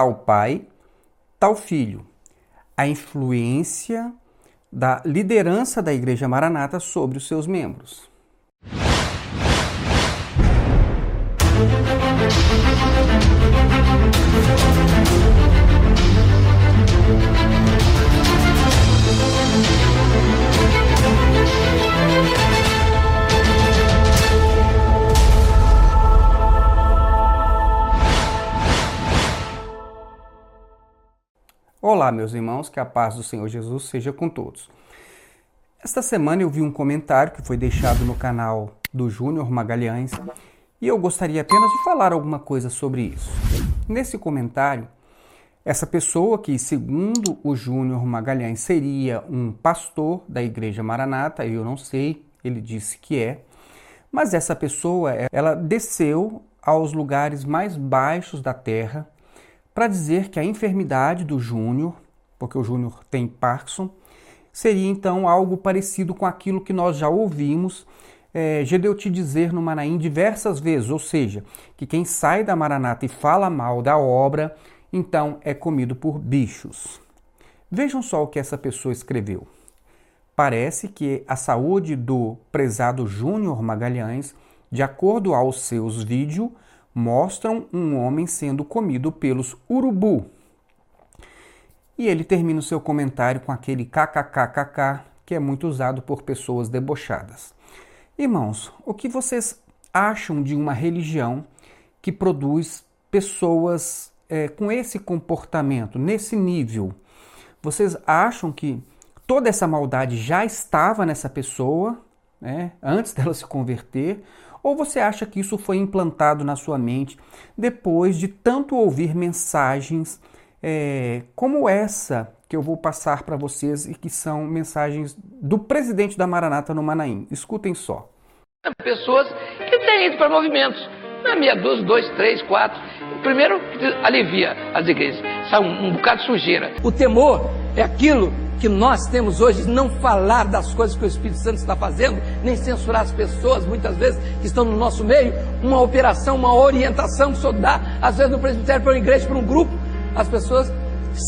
tal pai, tal filho. A influência da liderança da Igreja Maranata sobre os seus membros. Olá, meus irmãos, que a paz do Senhor Jesus seja com todos. Esta semana eu vi um comentário que foi deixado no canal do Júnior Magalhães e eu gostaria apenas de falar alguma coisa sobre isso. Nesse comentário, essa pessoa que, segundo o Júnior Magalhães, seria um pastor da Igreja Maranata, eu não sei, ele disse que é, mas essa pessoa, ela desceu aos lugares mais baixos da terra para dizer que a enfermidade do Júnior, porque o Júnior tem Parkinson, seria então algo parecido com aquilo que nós já ouvimos é, dizer no Manaim diversas vezes, ou seja, que quem sai da Maranata e fala mal da obra, então é comido por bichos. Vejam só o que essa pessoa escreveu. Parece que a saúde do prezado Júnior Magalhães, de acordo aos seus vídeos, mostram um homem sendo comido pelos urubu. E ele termina o seu comentário com aquele kkkk que é muito usado por pessoas debochadas. Irmãos, o que vocês acham de uma religião que produz pessoas é, com esse comportamento, nesse nível? Vocês acham que toda essa maldade já estava nessa pessoa, né, antes dela se converter? Ou você acha que isso foi implantado na sua mente depois de tanto ouvir mensagens é, como essa que eu vou passar para vocês e que são mensagens do presidente da Maranata no Manaim? Escutem só. Pessoas que têm ido para movimentos, na meia dúzia, dois, três, quatro. Primeiro, alivia as igrejas, sai um, um bocado de sujeira. O temor é aquilo que nós temos hoje, não falar das coisas que o Espírito Santo está fazendo, nem censurar as pessoas, muitas vezes, que estão no nosso meio, uma operação, uma orientação que o Senhor dá, às vezes no presbitério, para uma igreja, para um grupo, as pessoas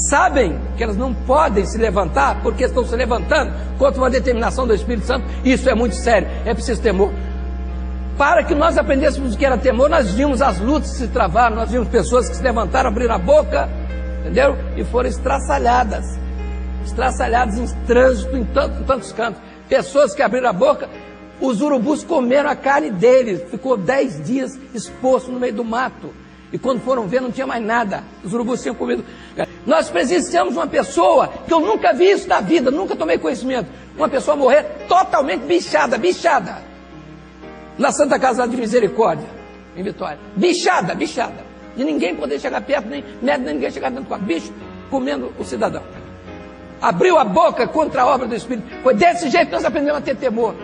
sabem que elas não podem se levantar porque estão se levantando contra uma determinação do Espírito Santo. Isso é muito sério, é preciso temor. Para que nós aprendêssemos o que era temor, nós vimos as lutas se travaram, nós vimos pessoas que se levantaram, abriram a boca, entendeu? E foram estraçalhadas estraçalhadas em trânsito em, tanto, em tantos cantos. Pessoas que abriram a boca, os urubus comeram a carne deles, ficou dez dias exposto no meio do mato. E quando foram ver, não tinha mais nada. Os urubus tinham comido. Nós presenciamos uma pessoa que eu nunca vi isso na vida, nunca tomei conhecimento. Uma pessoa morrer totalmente bichada, bichada. Na Santa Casa de Misericórdia, em Vitória. Bichada, bichada. De ninguém poder chegar perto, nem médico, nem ninguém chegar dentro do quarto. Bicho comendo o cidadão abriu a boca contra a obra do Espírito. Foi desse jeito que nós aprendemos a ter temor.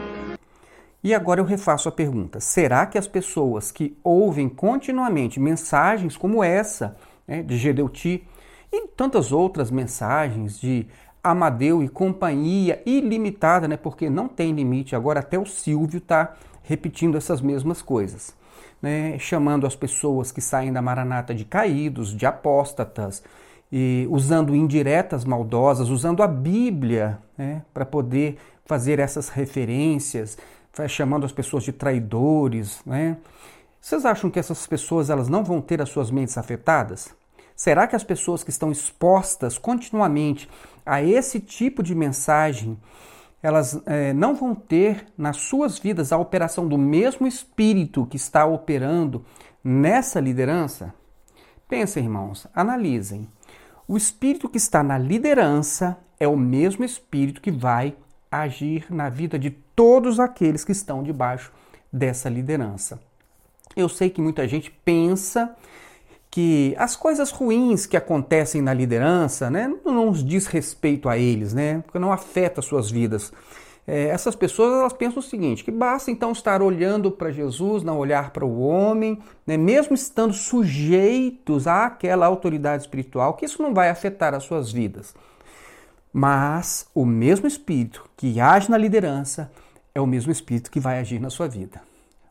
E agora eu refaço a pergunta: será que as pessoas que ouvem continuamente mensagens como essa, né, de Gedeuti, e tantas outras mensagens de Amadeu e companhia ilimitada, né, porque não tem limite, agora até o Silvio está repetindo essas mesmas coisas. Né, chamando as pessoas que saem da maranata de caídos, de apóstatas, e usando indiretas maldosas, usando a Bíblia né, para poder fazer essas referências, chamando as pessoas de traidores. Né? Vocês acham que essas pessoas elas não vão ter as suas mentes afetadas? Será que as pessoas que estão expostas continuamente a esse tipo de mensagem, elas é, não vão ter nas suas vidas a operação do mesmo Espírito que está operando nessa liderança? Pensem, irmãos, analisem. O espírito que está na liderança é o mesmo espírito que vai agir na vida de todos aqueles que estão debaixo dessa liderança. Eu sei que muita gente pensa que as coisas ruins que acontecem na liderança, né, não nos diz respeito a eles, né, não afeta as suas vidas é, essas pessoas elas pensam o seguinte: que basta então estar olhando para Jesus, não olhar para o homem, né, mesmo estando sujeitos àquela autoridade espiritual, que isso não vai afetar as suas vidas. Mas o mesmo Espírito que age na liderança é o mesmo Espírito que vai agir na sua vida.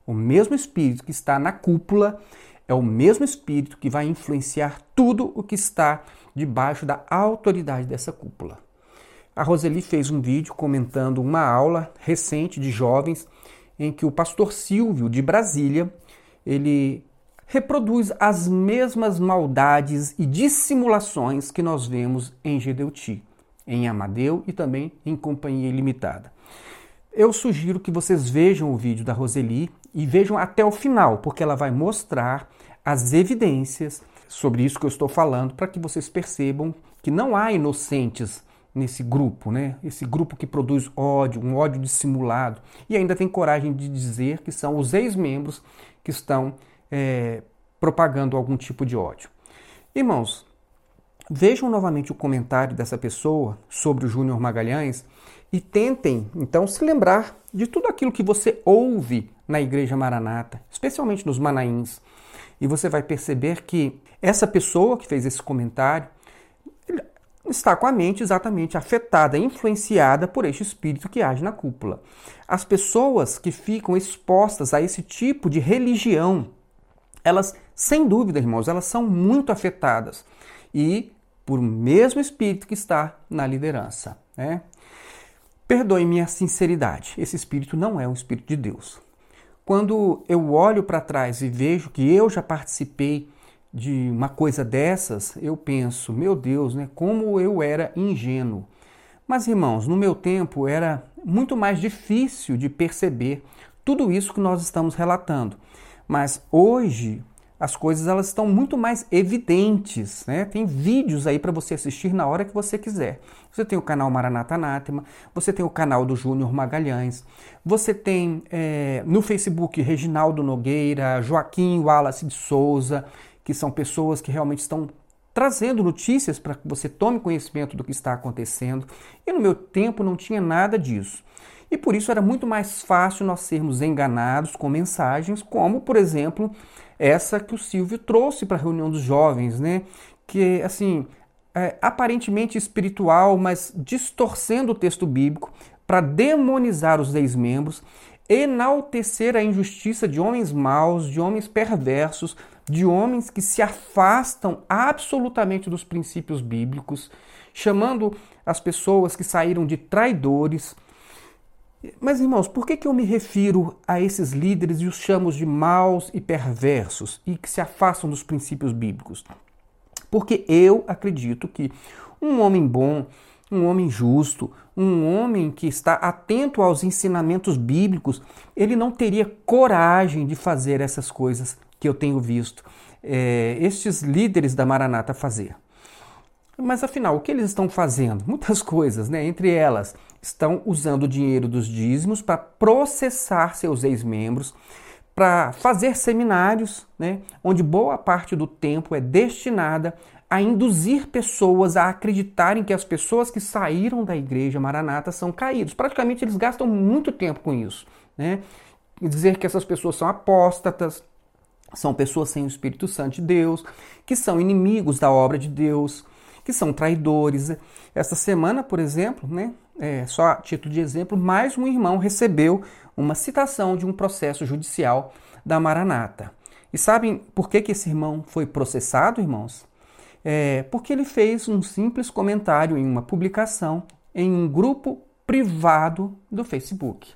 O mesmo Espírito que está na cúpula é o mesmo espírito que vai influenciar tudo o que está debaixo da autoridade dessa cúpula. A Roseli fez um vídeo comentando uma aula recente de jovens em que o pastor Silvio de Brasília, ele reproduz as mesmas maldades e dissimulações que nós vemos em Gedeuti, em Amadeu e também em Companhia Ilimitada. Eu sugiro que vocês vejam o vídeo da Roseli e vejam até o final, porque ela vai mostrar as evidências sobre isso que eu estou falando, para que vocês percebam que não há inocentes nesse grupo, né? Esse grupo que produz ódio, um ódio dissimulado, e ainda tem coragem de dizer que são os ex-membros que estão é, propagando algum tipo de ódio. Irmãos, vejam novamente o comentário dessa pessoa sobre o Júnior Magalhães e tentem, então, se lembrar de tudo aquilo que você ouve na Igreja Maranata, especialmente nos Manaíns. E você vai perceber que essa pessoa que fez esse comentário está com a mente exatamente afetada, influenciada por este espírito que age na cúpula. As pessoas que ficam expostas a esse tipo de religião, elas, sem dúvida, irmãos, elas são muito afetadas. E por mesmo espírito que está na liderança. Né? Perdoe minha sinceridade, esse espírito não é um espírito de Deus. Quando eu olho para trás e vejo que eu já participei de uma coisa dessas, eu penso, meu Deus, né, como eu era ingênuo. Mas irmãos, no meu tempo era muito mais difícil de perceber tudo isso que nós estamos relatando. Mas hoje as coisas elas estão muito mais evidentes, né? Tem vídeos aí para você assistir na hora que você quiser. Você tem o canal Maranata Anátema, você tem o canal do Júnior Magalhães, você tem é, no Facebook Reginaldo Nogueira, Joaquim Wallace de Souza, que são pessoas que realmente estão trazendo notícias para que você tome conhecimento do que está acontecendo. E no meu tempo não tinha nada disso. E por isso era muito mais fácil nós sermos enganados com mensagens, como, por exemplo, essa que o Silvio trouxe para a reunião dos jovens, né? Que, assim, é, aparentemente espiritual, mas distorcendo o texto bíblico para demonizar os ex-membros, enaltecer a injustiça de homens maus, de homens perversos, de homens que se afastam absolutamente dos princípios bíblicos, chamando as pessoas que saíram de traidores, mas, irmãos, por que, que eu me refiro a esses líderes e os chamo de maus e perversos e que se afastam dos princípios bíblicos? Porque eu acredito que um homem bom, um homem justo, um homem que está atento aos ensinamentos bíblicos, ele não teria coragem de fazer essas coisas que eu tenho visto é, estes líderes da Maranata fazer. Mas afinal, o que eles estão fazendo? Muitas coisas, né? Entre elas, estão usando o dinheiro dos dízimos para processar seus ex-membros, para fazer seminários, né? onde boa parte do tempo é destinada a induzir pessoas a acreditarem que as pessoas que saíram da igreja Maranata são caídos. Praticamente eles gastam muito tempo com isso. Né? Dizer que essas pessoas são apóstatas, são pessoas sem o Espírito Santo de Deus, que são inimigos da obra de Deus, que são traidores. Esta semana, por exemplo, né, é, só a título de exemplo, mais um irmão recebeu uma citação de um processo judicial da Maranata. E sabem por que, que esse irmão foi processado, irmãos? É, porque ele fez um simples comentário em uma publicação em um grupo privado do Facebook.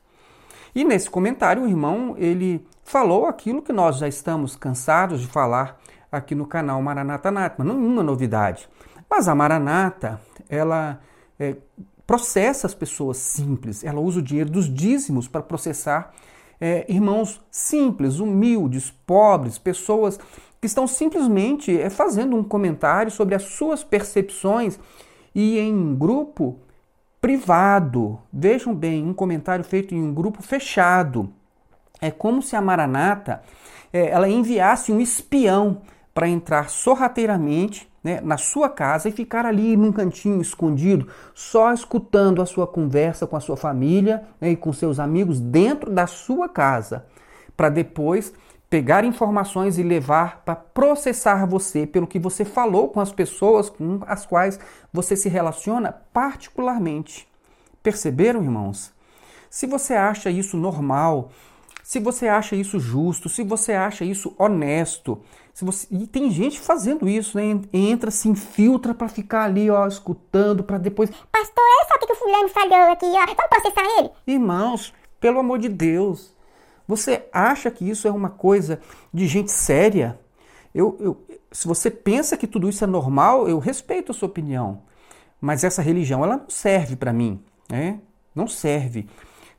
E nesse comentário o irmão ele falou aquilo que nós já estamos cansados de falar aqui no canal Maranata Natma, nenhuma novidade. Mas a Maranata, ela é, processa as pessoas simples, ela usa o dinheiro dos dízimos para processar é, irmãos simples, humildes, pobres, pessoas que estão simplesmente é, fazendo um comentário sobre as suas percepções e em um grupo privado. Vejam bem, um comentário feito em um grupo fechado. É como se a Maranata é, ela enviasse um espião para entrar sorrateiramente né, na sua casa e ficar ali num cantinho escondido, só escutando a sua conversa com a sua família né, e com seus amigos dentro da sua casa, para depois pegar informações e levar para processar você pelo que você falou com as pessoas com as quais você se relaciona particularmente. Perceberam, irmãos? Se você acha isso normal, se você acha isso justo, se você acha isso honesto, Se você, e tem gente fazendo isso, né? Entra, se infiltra para ficar ali, ó, escutando, para depois. Pastor, é só que o fulano falhou aqui, ó. Vamos processar ele? Irmãos, pelo amor de Deus. Você acha que isso é uma coisa de gente séria? Eu, eu, se você pensa que tudo isso é normal, eu respeito a sua opinião. Mas essa religião, ela não serve para mim, né? Não serve.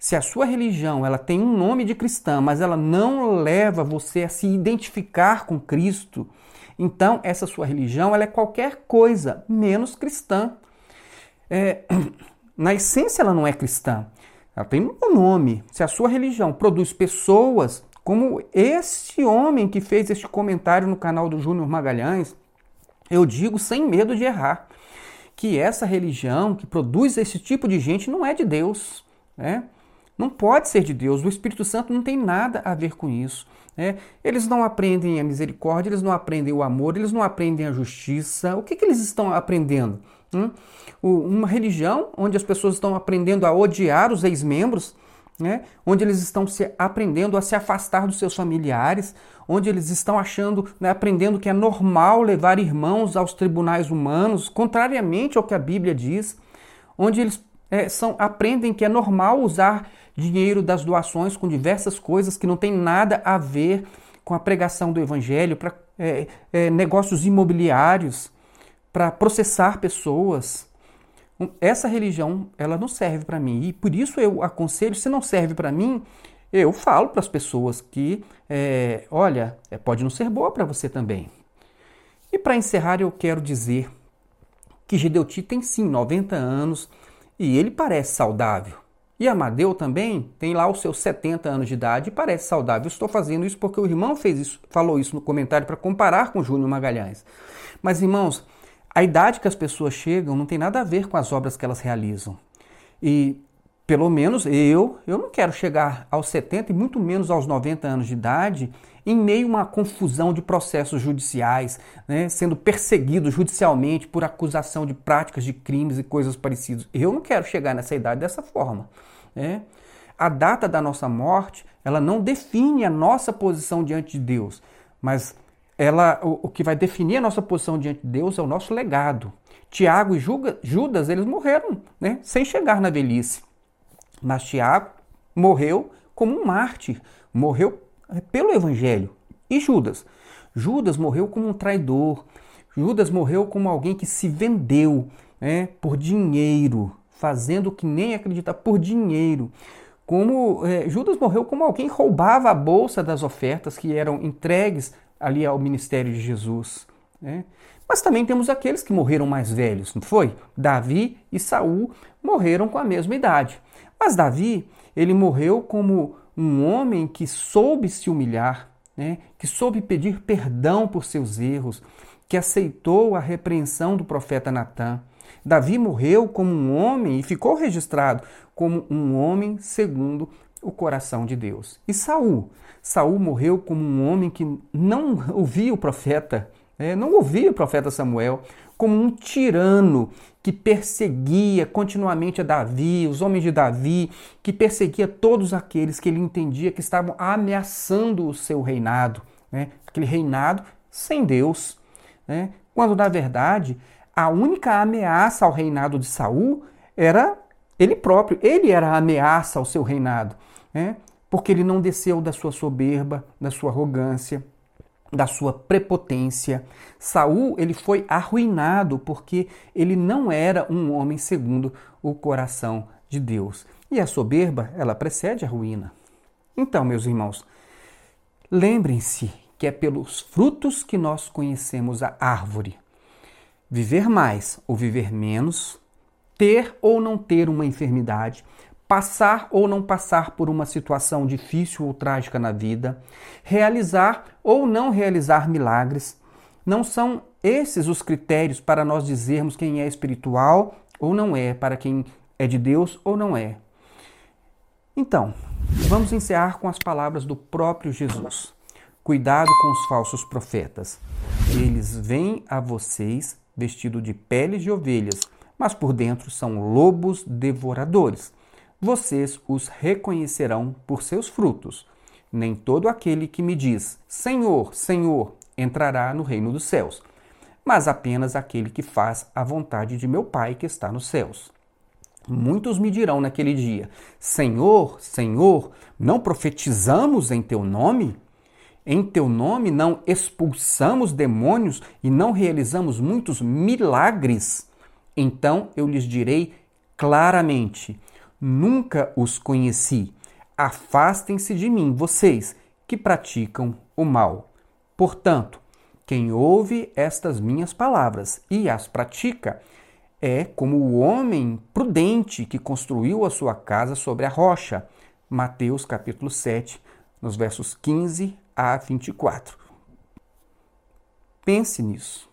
Se a sua religião ela tem um nome de cristã, mas ela não leva você a se identificar com Cristo, então essa sua religião ela é qualquer coisa menos cristã. É, na essência ela não é cristã. Ela tem um nome. Se a sua religião produz pessoas como esse homem que fez este comentário no canal do Júnior Magalhães, eu digo sem medo de errar, que essa religião que produz esse tipo de gente não é de Deus. Né? Não pode ser de Deus. O Espírito Santo não tem nada a ver com isso. Né? Eles não aprendem a misericórdia, eles não aprendem o amor, eles não aprendem a justiça. O que, que eles estão aprendendo? Hum? Uma religião onde as pessoas estão aprendendo a odiar os ex-membros, né? onde eles estão se aprendendo a se afastar dos seus familiares, onde eles estão achando, né, aprendendo que é normal levar irmãos aos tribunais humanos, contrariamente ao que a Bíblia diz, onde eles é, são, aprendem que é normal usar dinheiro das doações com diversas coisas que não tem nada a ver com a pregação do Evangelho, para é, é, negócios imobiliários, para processar pessoas. Essa religião, ela não serve para mim. E por isso eu aconselho, se não serve para mim, eu falo para as pessoas que, é, olha, é, pode não ser boa para você também. E para encerrar, eu quero dizer que Gedeuti tem sim 90 anos e ele parece saudável. E Amadeu também tem lá os seus 70 anos de idade e parece saudável. estou fazendo isso porque o irmão fez isso, falou isso no comentário para comparar com Júnior Magalhães. Mas, irmãos, a idade que as pessoas chegam não tem nada a ver com as obras que elas realizam. E pelo menos eu, eu não quero chegar aos 70 e muito menos aos 90 anos de idade em meio a uma confusão de processos judiciais, né, sendo perseguido judicialmente por acusação de práticas de crimes e coisas parecidas. Eu não quero chegar nessa idade dessa forma. Né? A data da nossa morte, ela não define a nossa posição diante de Deus, mas ela, o, o, que vai definir a nossa posição diante de Deus é o nosso legado. Tiago e Judas, eles morreram né, sem chegar na velhice. Mas Tiago morreu como um mártir, morreu pelo Evangelho. E Judas? Judas morreu como um traidor. Judas morreu como alguém que se vendeu né, por dinheiro, fazendo o que nem acredita por dinheiro. Como é, Judas morreu como alguém roubava a bolsa das ofertas que eram entregues ali ao ministério de Jesus. Né? Mas também temos aqueles que morreram mais velhos, não foi? Davi e Saul morreram com a mesma idade. Mas Davi, ele morreu como um homem que soube se humilhar, né? que soube pedir perdão por seus erros, que aceitou a repreensão do profeta Natã. Davi morreu como um homem e ficou registrado como um homem segundo o coração de Deus. E Saul, Saul morreu como um homem que não ouvia o profeta, né? não ouvia o profeta Samuel, como um tirano que perseguia continuamente a Davi, os homens de Davi, que perseguia todos aqueles que ele entendia que estavam ameaçando o seu reinado, né? aquele reinado sem Deus, né? quando na verdade a única ameaça ao reinado de Saul era ele próprio, ele era a ameaça ao seu reinado, né? porque ele não desceu da sua soberba, da sua arrogância, da sua prepotência. Saul, ele foi arruinado porque ele não era um homem segundo o coração de Deus. E a soberba, ela precede a ruína. Então, meus irmãos, lembrem-se que é pelos frutos que nós conhecemos a árvore. Viver mais ou viver menos, ter ou não ter uma enfermidade, passar ou não passar por uma situação difícil ou trágica na vida, realizar ou não realizar milagres. Não são esses os critérios para nós dizermos quem é espiritual ou não é, para quem é de Deus ou não é. Então, vamos encerrar com as palavras do próprio Jesus. Cuidado com os falsos profetas. Eles vêm a vocês vestidos de peles de ovelhas, mas por dentro são lobos devoradores vocês os reconhecerão por seus frutos. Nem todo aquele que me diz Senhor, Senhor entrará no reino dos céus, mas apenas aquele que faz a vontade de meu Pai que está nos céus. Muitos me dirão naquele dia: Senhor, Senhor, não profetizamos em teu nome? Em teu nome não expulsamos demônios e não realizamos muitos milagres? Então eu lhes direi claramente: Nunca os conheci. Afastem-se de mim, vocês que praticam o mal. Portanto, quem ouve estas minhas palavras e as pratica, é como o homem prudente que construiu a sua casa sobre a rocha. Mateus capítulo 7, nos versos 15 a 24. Pense nisso.